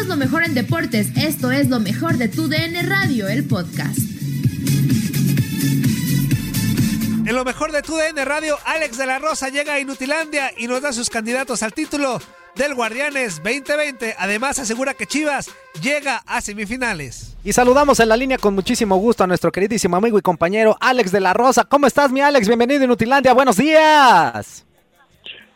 Somos lo mejor en deportes. Esto es lo mejor de tu DN Radio, el podcast. En lo mejor de tu DN Radio, Alex de la Rosa llega a Inutilandia y nos da sus candidatos al título del Guardianes 2020. Además, asegura que Chivas llega a semifinales. Y saludamos en la línea con muchísimo gusto a nuestro queridísimo amigo y compañero Alex de la Rosa. ¿Cómo estás, mi Alex? Bienvenido a Inutilandia. Buenos días.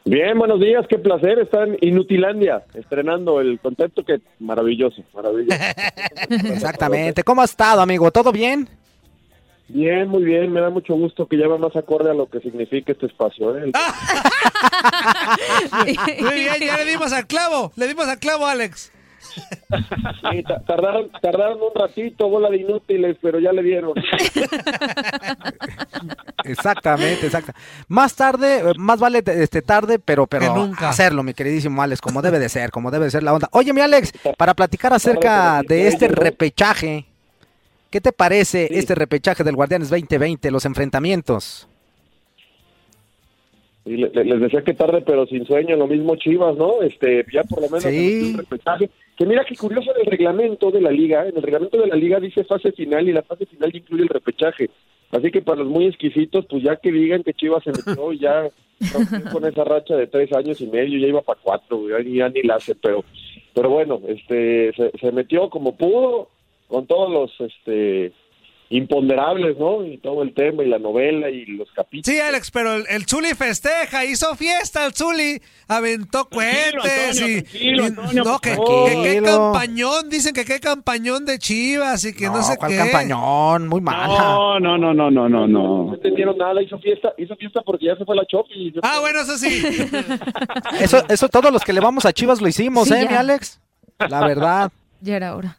Bien, buenos días, qué placer estar en Inutilandia, estrenando el concepto que maravilloso, maravilloso. Exactamente. ¿Cómo has estado, amigo? ¿Todo bien? Bien, muy bien, me da mucho gusto que ya va más acorde a lo que significa este espacio. ¿eh? Muy bien, ya le dimos al clavo, le dimos al clavo, Alex. Sí, ta- tardaron, tardaron un ratito, bola de inútiles, pero ya le dieron. Exactamente, exacto. Más tarde, eh, más vale este tarde, pero pero Que nunca. hacerlo, mi queridísimo Alex, como debe de ser, como debe de ser la onda. Oye, mi Alex, para platicar acerca de este repechaje, ¿qué te parece Sí. este repechaje del Guardianes 2020, los enfrentamientos? Y le- le- les decía que tarde, pero sin sueño, lo mismo Chivas, ¿no? Este, ya por lo menos Sí. un repechaje. Que mira qué curioso en el reglamento de la liga, en el reglamento de la liga dice fase final y la fase final incluye el repechaje. Así que para los muy exquisitos, pues ya que digan que Chivas se metió y ya con esa racha de tres años y medio, ya iba para cuatro, ya, ni- ya ni la hace, pero, pero bueno, este, se, se metió como pudo, con todos los, este, imponderables, ¿no? Y todo el tema y la novela y los capítulos. Sí, Alex, pero el, el Zuli festeja, hizo fiesta el Zuli, aventó cohetes y, tranquilo, y- Antonio, no, que, que- que qué campañón, dicen que qué campañón de Chivas y que no, sé ¿cuál qué. campañón, muy mala. No, no, no, no, no, no, No no. entendieron nada, hizo fiesta, hizo fiesta porque ya se fue la Chopi. Ah, bueno, eso sí. Eso, eso todos los que le vamos a Chivas lo hicimos, Sí, ¿eh, ya. mi Alex? La verdad. Ya era hora.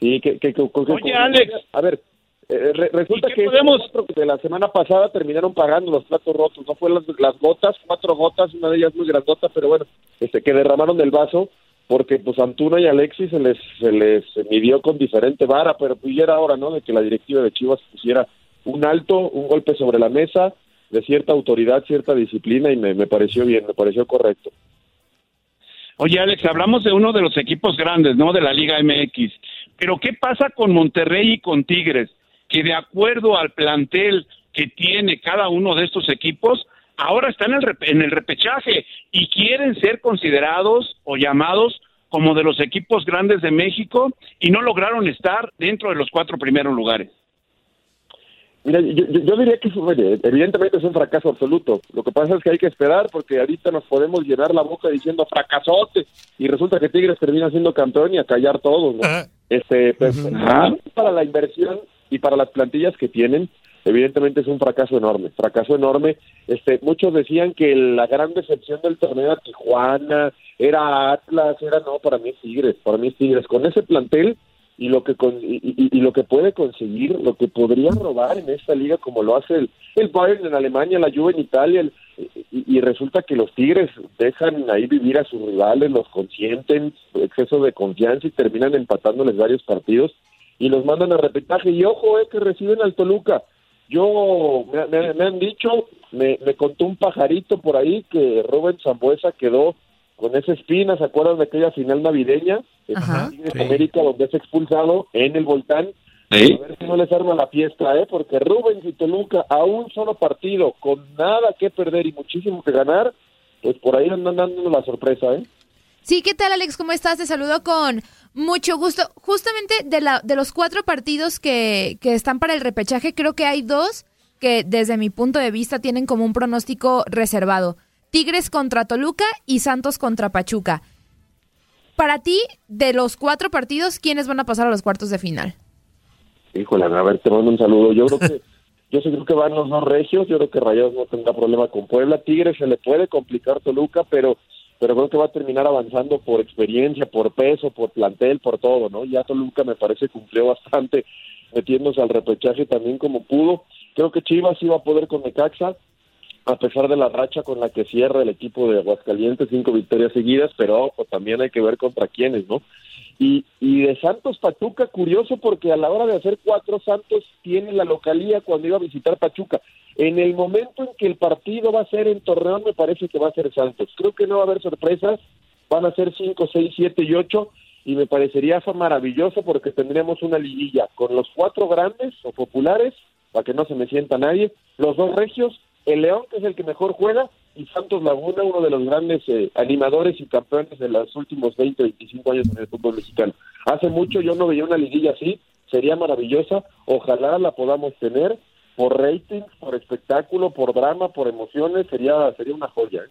Sí, que, que, que- Oye, Alex. A ver, eh, re- resulta ¿Y qué que podemos- de la semana pasada terminaron pagando los platos rotos. No fue las, las gotas, cuatro gotas, una de ellas muy grandota, pero bueno, este que derramaron del vaso porque pues Antuna y Alexis se les se les midió con diferente vara, pero pues ya era hora, ¿no? De que la directiva de Chivas pusiera un alto, un golpe sobre la mesa de cierta autoridad, cierta disciplina y me, me pareció bien, me pareció correcto. Oye, Alex, hablamos de uno de los equipos grandes, ¿no? De la Liga MX. Pero ¿qué pasa con Monterrey y con Tigres? Que de acuerdo al plantel que tiene cada uno de estos equipos, ahora están en el, rep- en el repechaje y quieren ser considerados o llamados como de los equipos grandes de México y no lograron estar dentro de los cuatro primeros lugares. Mira, yo, diría que evidentemente es un fracaso absoluto. Lo que pasa es que hay que esperar porque ahorita nos podemos llenar la boca diciendo fracasote y resulta que Tigres termina siendo campeón y a callar todos. ¿no? Ajá. Este, Ajá. para la inversión y para las plantillas que tienen, evidentemente es un fracaso enorme, fracaso enorme. Este, muchos decían que la gran decepción del torneo era Tijuana, era Atlas, era no, para mí es Tigres, para mí es Tigres. Con ese plantel y lo que con, y, y- y lo que puede conseguir, lo que podría robar en esta liga como lo hace el, el Bayern en Alemania, la Juve en Italia, el, y, y resulta que los Tigres dejan ahí vivir a sus rivales, los consienten, exceso de confianza y terminan empatándoles varios partidos y los mandan a repetaje. Y ojo, es que reciben al Toluca. Yo, me, me- me han dicho, me, me contó un pajarito por ahí que Rubén Zambuesa quedó con esa espina, ¿se acuerdan de aquella final navideña? En. América, donde es expulsado en el volcán. Sí. A ver si no les arma la fiesta, ¿eh? Porque Rubens y Toluca a un solo partido, con nada que perder y muchísimo que ganar, pues por ahí andan dando la sorpresa, ¿eh? Sí, ¿qué tal Alex? ¿Cómo estás? Te saludo con mucho gusto. Justamente de, la, de los cuatro partidos que, que están para el repechaje, creo que hay dos que desde mi punto de vista tienen como un pronóstico reservado. Tigres contra Toluca y Santos contra Pachuca. Para ti, de los cuatro partidos, ¿quiénes van a pasar a los cuartos de final? Híjole, a ver, te mando un saludo. Yo creo que yo sí creo que van los dos regios, yo creo que Rayados no tendrá problema con Puebla. Tigres se le puede complicar Toluca, pero pero creo que va a terminar avanzando por experiencia, por peso, por plantel, por todo, ¿no? Ya Toluca me parece cumplió bastante metiéndose al repechaje también como pudo. Creo que Chivas iba a poder con Necaxa, a pesar de la racha con la que cierra el equipo de Aguascalientes, cinco victorias seguidas, pero ojo, también hay que ver contra quiénes, ¿no? Y, y de Santos Pachuca, curioso porque a la hora de hacer cuatro, Santos tiene la localía cuando iba a visitar Pachuca. En el momento en que el partido va a ser en Torreón, me parece que va a ser Santos. Creo que no va a haber sorpresas, van a ser cinco, seis, siete y ocho, y me parecería eso maravilloso porque tendríamos una liguilla con los cuatro grandes o populares, para que no se me sienta nadie, los dos regios, el León, que es el que mejor juega, y Santos Laguna, uno de los grandes eh, animadores y campeones de los últimos 20, 25 años en el fútbol mexicano. Hace mucho yo no veía una liguilla así, sería maravillosa, ojalá la podamos tener, por rating, por espectáculo, por drama, por emociones, sería, sería una joya. ¿eh?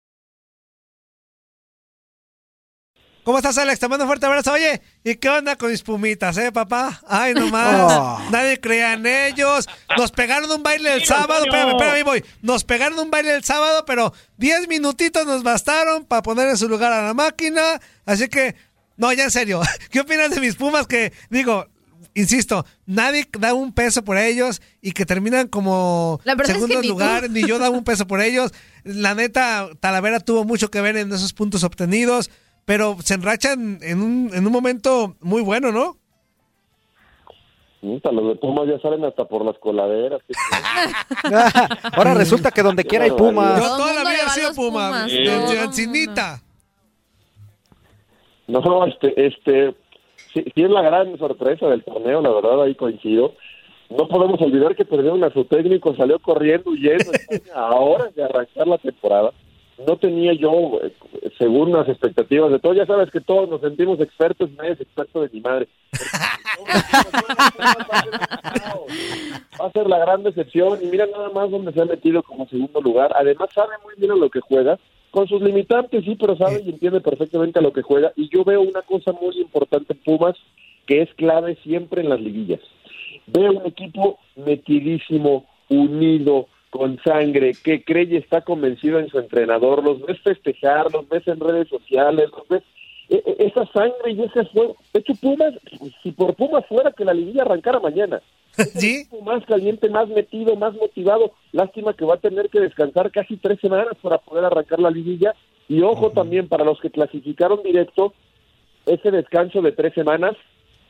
¿Cómo estás, Alex? Te mando un fuerte abrazo. Oye, ¿y qué onda con mis pumitas, eh, papá? Ay, nomás. Oh. Nadie creía en ellos. Nos pegaron un baile el sábado. Espérame, espérame, ahí voy. Nos pegaron un baile el sábado, pero 10 minutitos nos bastaron para poner en su lugar a la máquina. Así que, no, ya en serio. ¿Qué opinas de mis pumas que, digo, insisto, nadie da un peso por ellos y que terminan como es que segundo ni lugar, ni yo daba un peso por ellos. La neta, Talavera tuvo mucho que ver en esos puntos obtenidos, pero se enrachan en un, en un momento muy bueno, ¿no? Los de Pumas ya salen hasta por las coladeras. Ahora resulta que donde quiera hay Yo Pumas. Todo toda la vida he sido Puma, el Ancinita. No, este, este, sí, sí es la gran sorpresa del torneo, la verdad, ahí coincido. No podemos olvidar que perdieron a su técnico, salió corriendo, huyendo a España a horas de arrancar la temporada. No tenía yo, eh, según las expectativas de todos, ya sabes que todos nos sentimos expertos, nadie es experto de mi madre. Va a ser la gran decepción y mira nada más donde se ha metido como segundo lugar. Además sabe muy bien a lo que juega, con sus limitantes, sí, pero sabe y entiende perfectamente a lo que juega. Y yo veo una cosa muy importante en Pumas que es clave siempre en las liguillas. Veo un equipo metidísimo, unido, con sangre, que cree y está convencido en su entrenador. Los ves festejar, los ves en redes sociales, los ves e- e- esa sangre y ese esfuerzo. De hecho, Pumas, si por Pumas fuera que la liguilla arrancara mañana, ¿Sí? más caliente, más metido, más motivado. Lástima que va a tener que descansar casi tres semanas para poder arrancar la liguilla. Y ojo también para los que clasificaron directo, ese descanso de tres semanas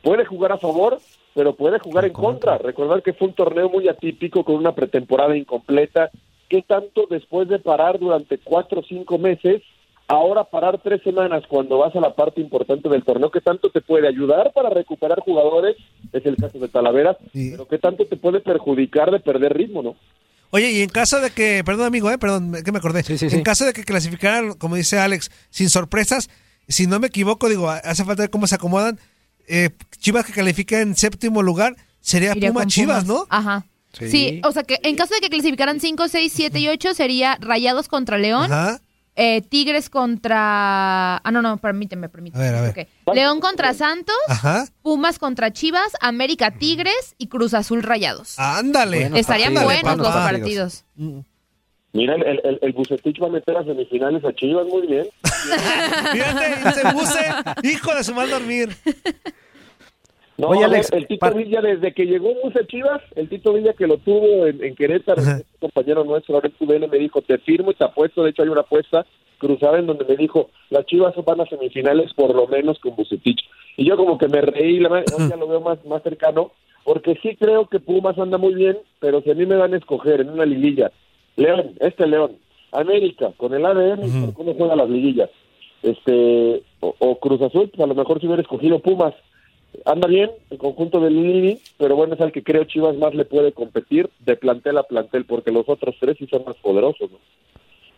puede jugar a favor, pero puede jugar en contra. Recordar que fue un torneo muy atípico con una pretemporada incompleta. ¿Qué tanto después de parar durante cuatro o cinco meses, ahora parar tres semanas cuando vas a la parte importante del torneo, qué tanto te puede ayudar para recuperar jugadores? Es el caso de Talavera, Sí. pero qué tanto te puede perjudicar de perder ritmo, ¿no? Oye, y en caso de que, perdón amigo, eh, perdón, que me acordé. Sí, sí, En caso de que clasificaran, como dice Alex, sin sorpresas, si no me equivoco, digo, hace falta ver cómo se acomodan. Eh, Chivas que califica en séptimo lugar, sería Puma con Chivas, Pumas. ¿no? Ajá. Sí. o sea que en caso de que clasificaran 5, 6, 7 y 8 sería Rayados contra León, eh, Tigres contra... Ah, no, no, permíteme, permíteme. A ver, a ver. León contra Santos, Pumas contra Chivas, América Tigres y Cruz Azul Rayados. Ándale. Estarían buenos los partidos. Mira, el, el, el Bucetich va a meter a semifinales a Chivas muy bien. Fíjate, ese Buce, hijo de su mal dormir. No, Oye, Alex, el Tito Villa, desde que llegó Buce Chivas, el Tito Villa que lo tuvo en, Querétaro, un compañero nuestro, en me dijo, te firmo y te apuesto, de hecho hay una apuesta cruzada en donde me dijo, las Chivas van a semifinales por lo menos con Bucetich. Y yo como que me reí, la, ya lo veo más, más cercano, porque sí creo que Pumas anda muy bien, pero si a mí me van a escoger en una liguilla León, este León, América, con el ADN, ¿cómo juega las liguillas? Este, o, Cruz Azul, pues a lo mejor si hubiera escogido Pumas. Anda bien el conjunto del Lili, pero bueno, es al que creo Chivas más le puede competir de plantel a plantel, porque los otros tres sí son más poderosos, ¿no?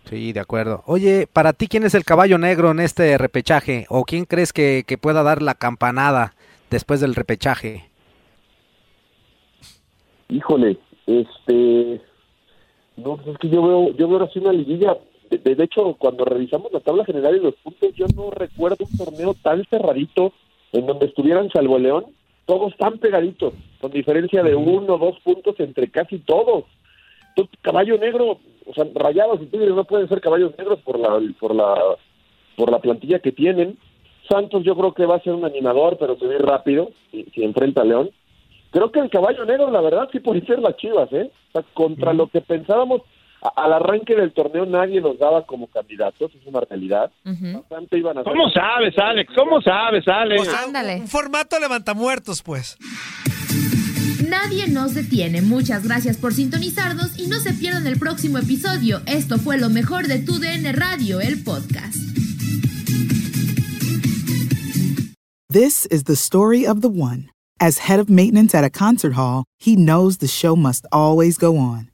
Sí, de acuerdo. Oye, para ti, ¿quién es el caballo negro en este repechaje? ¿O quién crees que, que pueda dar la campanada después del repechaje? Híjole, este, no, pues es que yo veo, yo veo así una liguilla. De, hecho, cuando revisamos la tabla general y los puntos, yo no recuerdo un torneo tan cerradito en donde estuvieran salvo León, todos tan pegaditos, con diferencia de uno o dos puntos entre casi todos. caballo negro, o sea, rayados y tigres no pueden ser caballos negros por la, por la, por la plantilla que tienen. Santos yo creo que va a ser un animador, pero se ve rápido si, si enfrenta a León creo que el caballo negro, la verdad, sí puede ser las chivas, ¿eh? contra lo que pensábamos, al arranque del torneo nadie los daba como candidatos, es una realidad. ¿Cómo sabes, Alex? ¿Cómo sabes, Alex? Ándale. Un formato levantamuertos, pues. Nadie nos detiene. Muchas gracias por sintonizarnos y no se pierdan el próximo episodio. Esto fue lo mejor de Tu DN Radio, el podcast. This is the story of the one. As head of maintenance at a concert hall, he knows the show must always go on.